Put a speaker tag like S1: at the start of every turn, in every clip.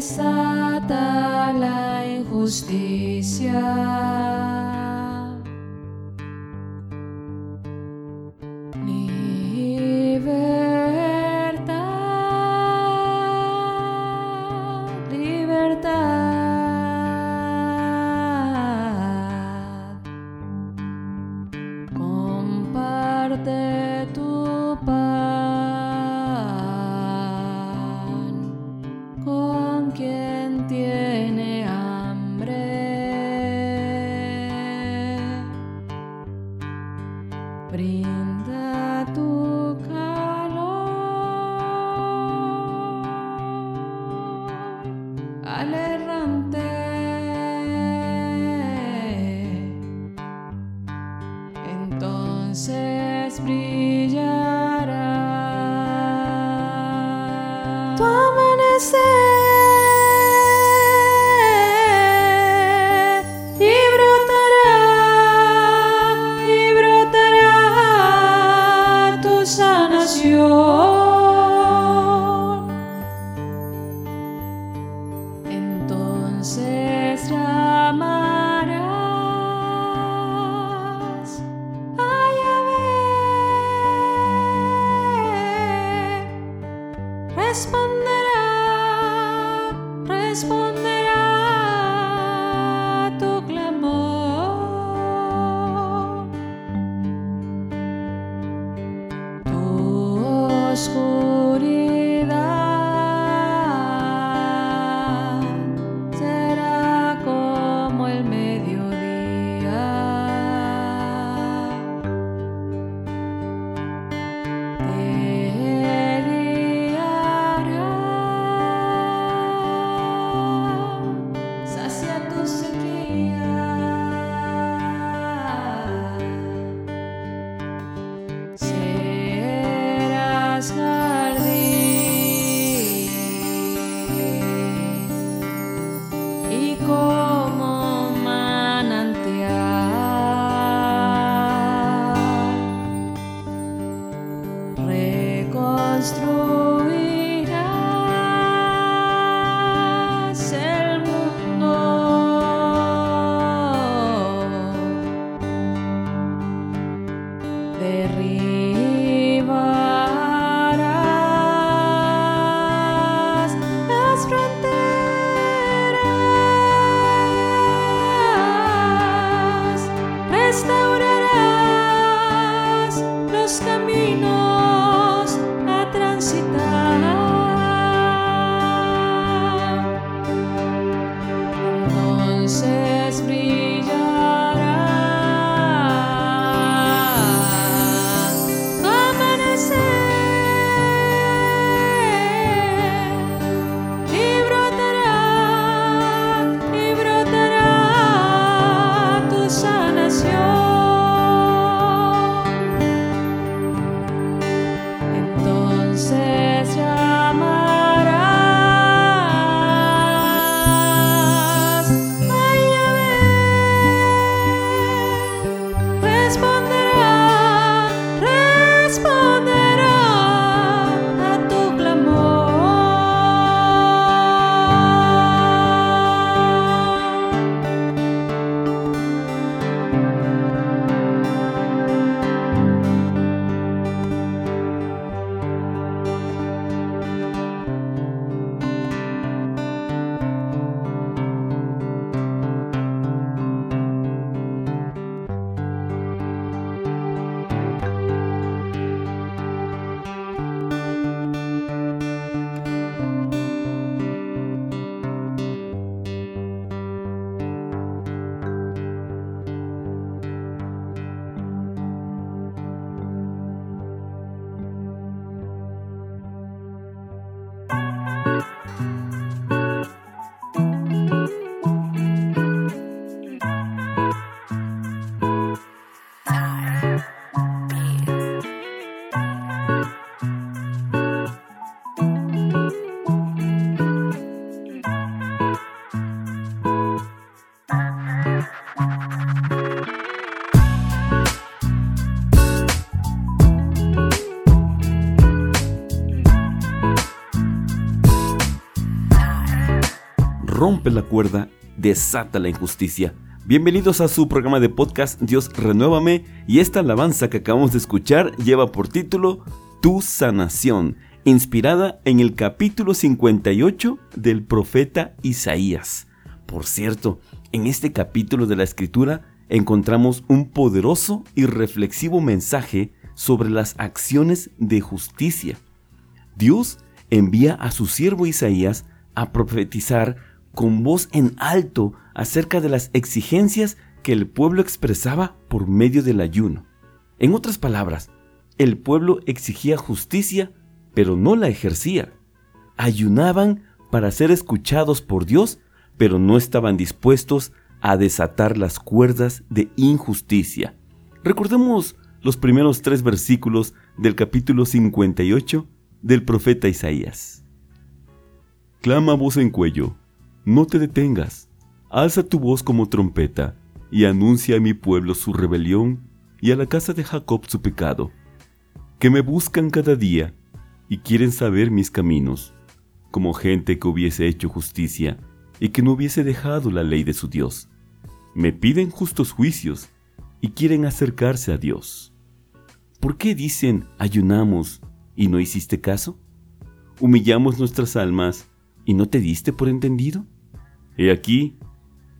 S1: desata la injusticia. al errante. Entonces brillará tu amanecer.
S2: say rompe la cuerda, desata la injusticia. Bienvenidos a su programa de podcast Dios Renuévame y esta alabanza que acabamos de escuchar lleva por título Tu sanación, inspirada en el capítulo 58 del profeta Isaías. Por cierto, en este capítulo de la escritura encontramos un poderoso y reflexivo mensaje sobre las acciones de justicia. Dios envía a su siervo Isaías a profetizar con voz en alto acerca de las exigencias que el pueblo expresaba por medio del ayuno. En otras palabras, el pueblo exigía justicia, pero no la ejercía. Ayunaban para ser escuchados por Dios, pero no estaban dispuestos a desatar las cuerdas de injusticia. Recordemos los primeros tres versículos del capítulo 58 del profeta Isaías. Clama voz en cuello, no te detengas, alza tu voz como trompeta, y anuncia a mi pueblo su rebelión y a la casa de Jacob su pecado, que me buscan cada día y quieren saber mis caminos, como gente que hubiese hecho justicia y que no hubiese dejado la ley de su Dios. Me piden justos juicios y quieren acercarse a Dios. ¿Por qué dicen ayunamos y no hiciste caso? ¿Humillamos nuestras almas y no te diste por entendido? He aquí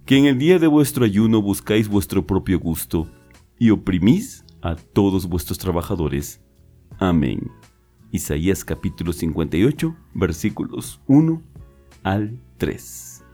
S2: que en el día de vuestro ayuno buscáis vuestro propio gusto y oprimís a todos vuestros trabajadores. Amén. Isaías capítulo 58 versículos 1 al 3.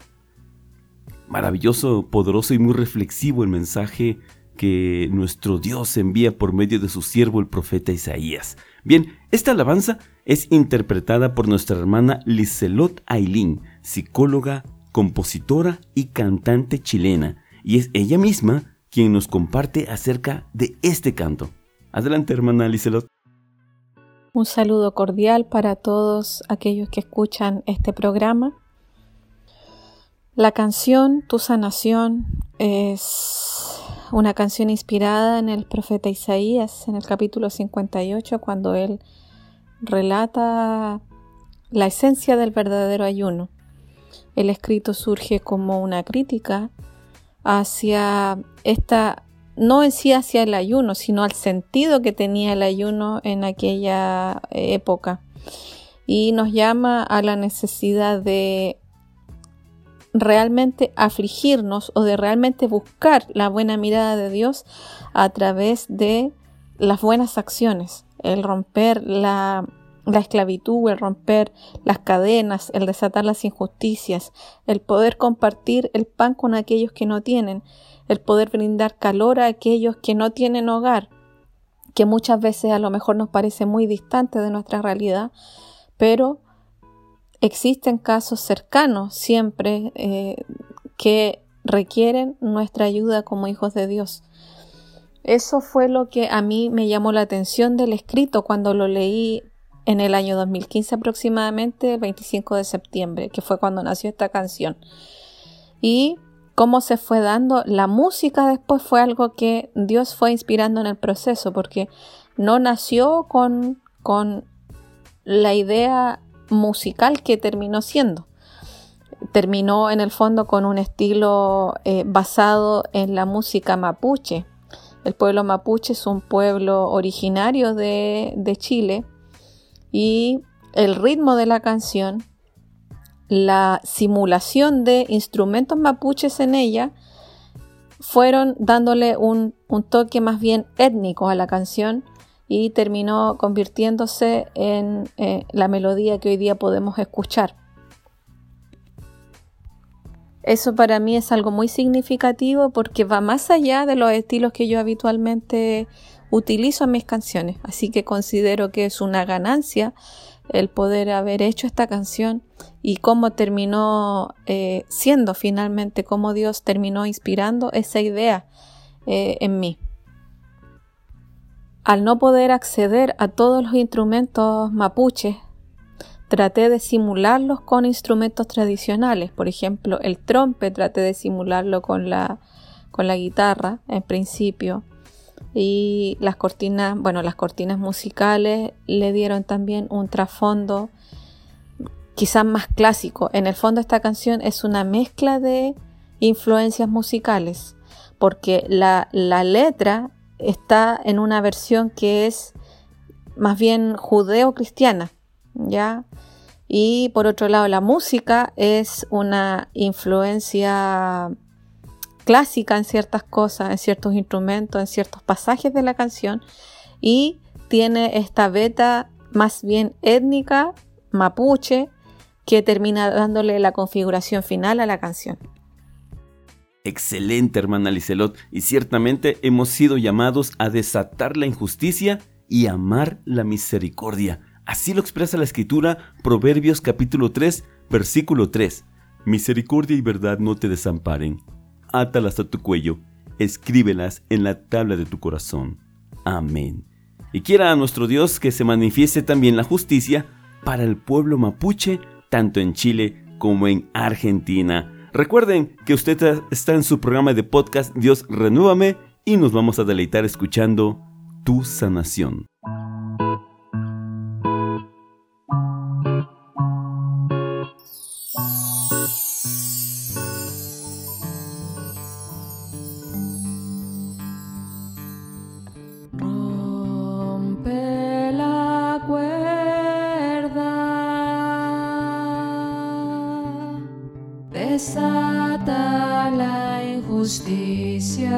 S2: Maravilloso, poderoso y muy reflexivo el mensaje que nuestro Dios envía por medio de su siervo el profeta Isaías. Bien, esta alabanza es interpretada por nuestra hermana Liselot Ailín, psicóloga, compositora y cantante chilena, y es ella misma quien nos comparte acerca de este canto. Adelante, hermana Liselot.
S3: Un saludo cordial para todos aquellos que escuchan este programa. La canción Tu sanación es una canción inspirada en el profeta Isaías, en el capítulo 58, cuando él relata la esencia del verdadero ayuno. El escrito surge como una crítica hacia esta, no en sí hacia el ayuno, sino al sentido que tenía el ayuno en aquella época. Y nos llama a la necesidad de realmente afligirnos o de realmente buscar la buena mirada de Dios a través de las buenas acciones, el romper la, la esclavitud, el romper las cadenas, el desatar las injusticias, el poder compartir el pan con aquellos que no tienen, el poder brindar calor a aquellos que no tienen hogar, que muchas veces a lo mejor nos parece muy distante de nuestra realidad, pero existen casos cercanos siempre eh, que requieren nuestra ayuda como hijos de Dios. Eso fue lo que a mí me llamó la atención del escrito cuando lo leí en el año 2015 aproximadamente, el 25 de septiembre, que fue cuando nació esta canción. Y cómo se fue dando la música después fue algo que Dios fue inspirando en el proceso, porque no nació con, con la idea musical que terminó siendo. Terminó en el fondo con un estilo eh, basado en la música mapuche. El pueblo mapuche es un pueblo originario de, de Chile y el ritmo de la canción, la simulación de instrumentos mapuches en ella, fueron dándole un, un toque más bien étnico a la canción y terminó convirtiéndose en eh, la melodía que hoy día podemos escuchar. Eso para mí es algo muy significativo porque va más allá de los estilos que yo habitualmente utilizo en mis canciones. Así que considero que es una ganancia el poder haber hecho esta canción y cómo terminó eh, siendo finalmente, cómo Dios terminó inspirando esa idea eh, en mí al no poder acceder a todos los instrumentos mapuches, traté de simularlos con instrumentos tradicionales. Por ejemplo, el trompe traté de simularlo con la, con la guitarra en principio. Y las cortinas, bueno, las cortinas musicales le dieron también un trasfondo quizás más clásico. En el fondo esta canción es una mezcla de influencias musicales, porque la, la letra está en una versión que es más bien judeo-cristiana, ¿ya? Y por otro lado, la música es una influencia clásica en ciertas cosas, en ciertos instrumentos, en ciertos pasajes de la canción y tiene esta beta más bien étnica, mapuche, que termina dándole la configuración final a la canción.
S2: Excelente, hermana Licelot, y ciertamente hemos sido llamados a desatar la injusticia y amar la misericordia. Así lo expresa la escritura Proverbios capítulo 3, versículo 3. Misericordia y verdad no te desamparen. Átalas a tu cuello, escríbelas en la tabla de tu corazón. Amén. Y quiera a nuestro Dios que se manifieste también la justicia para el pueblo mapuche, tanto en Chile como en Argentina. Recuerden que usted está en su programa de podcast Dios Renúvame y nos vamos a deleitar escuchando Tu Sanación.
S1: Desata la injusticia.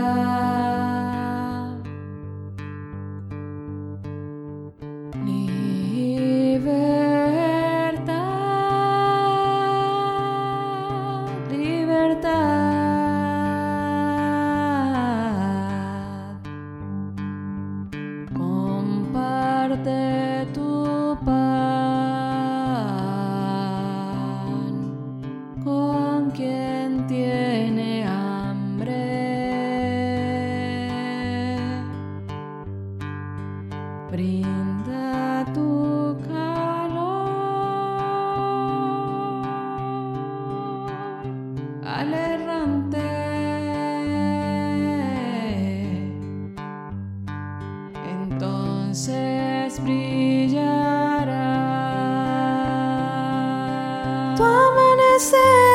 S1: say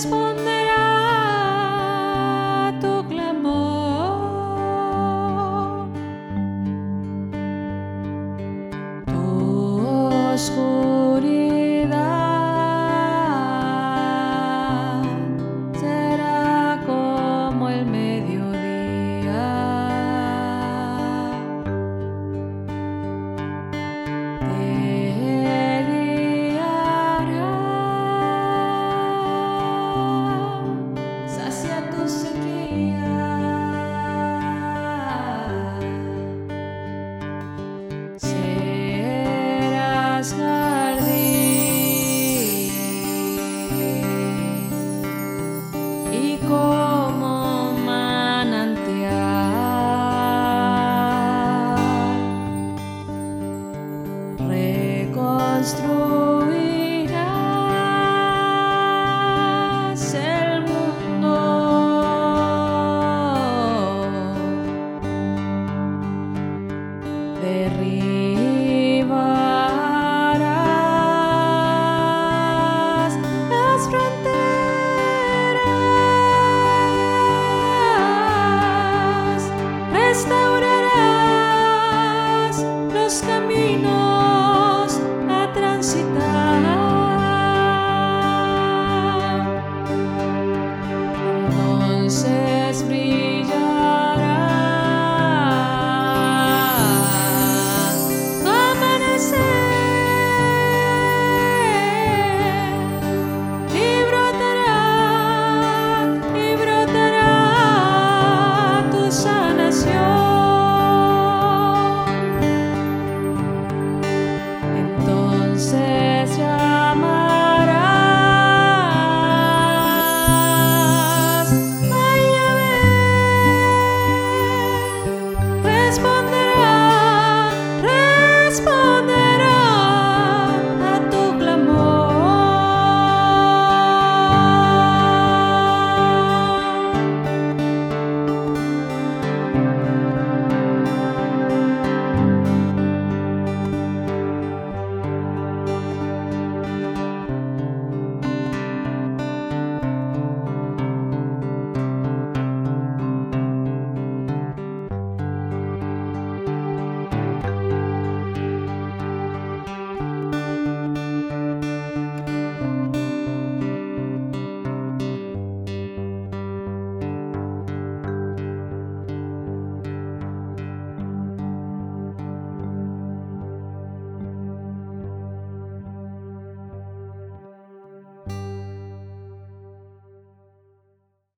S1: satisfied.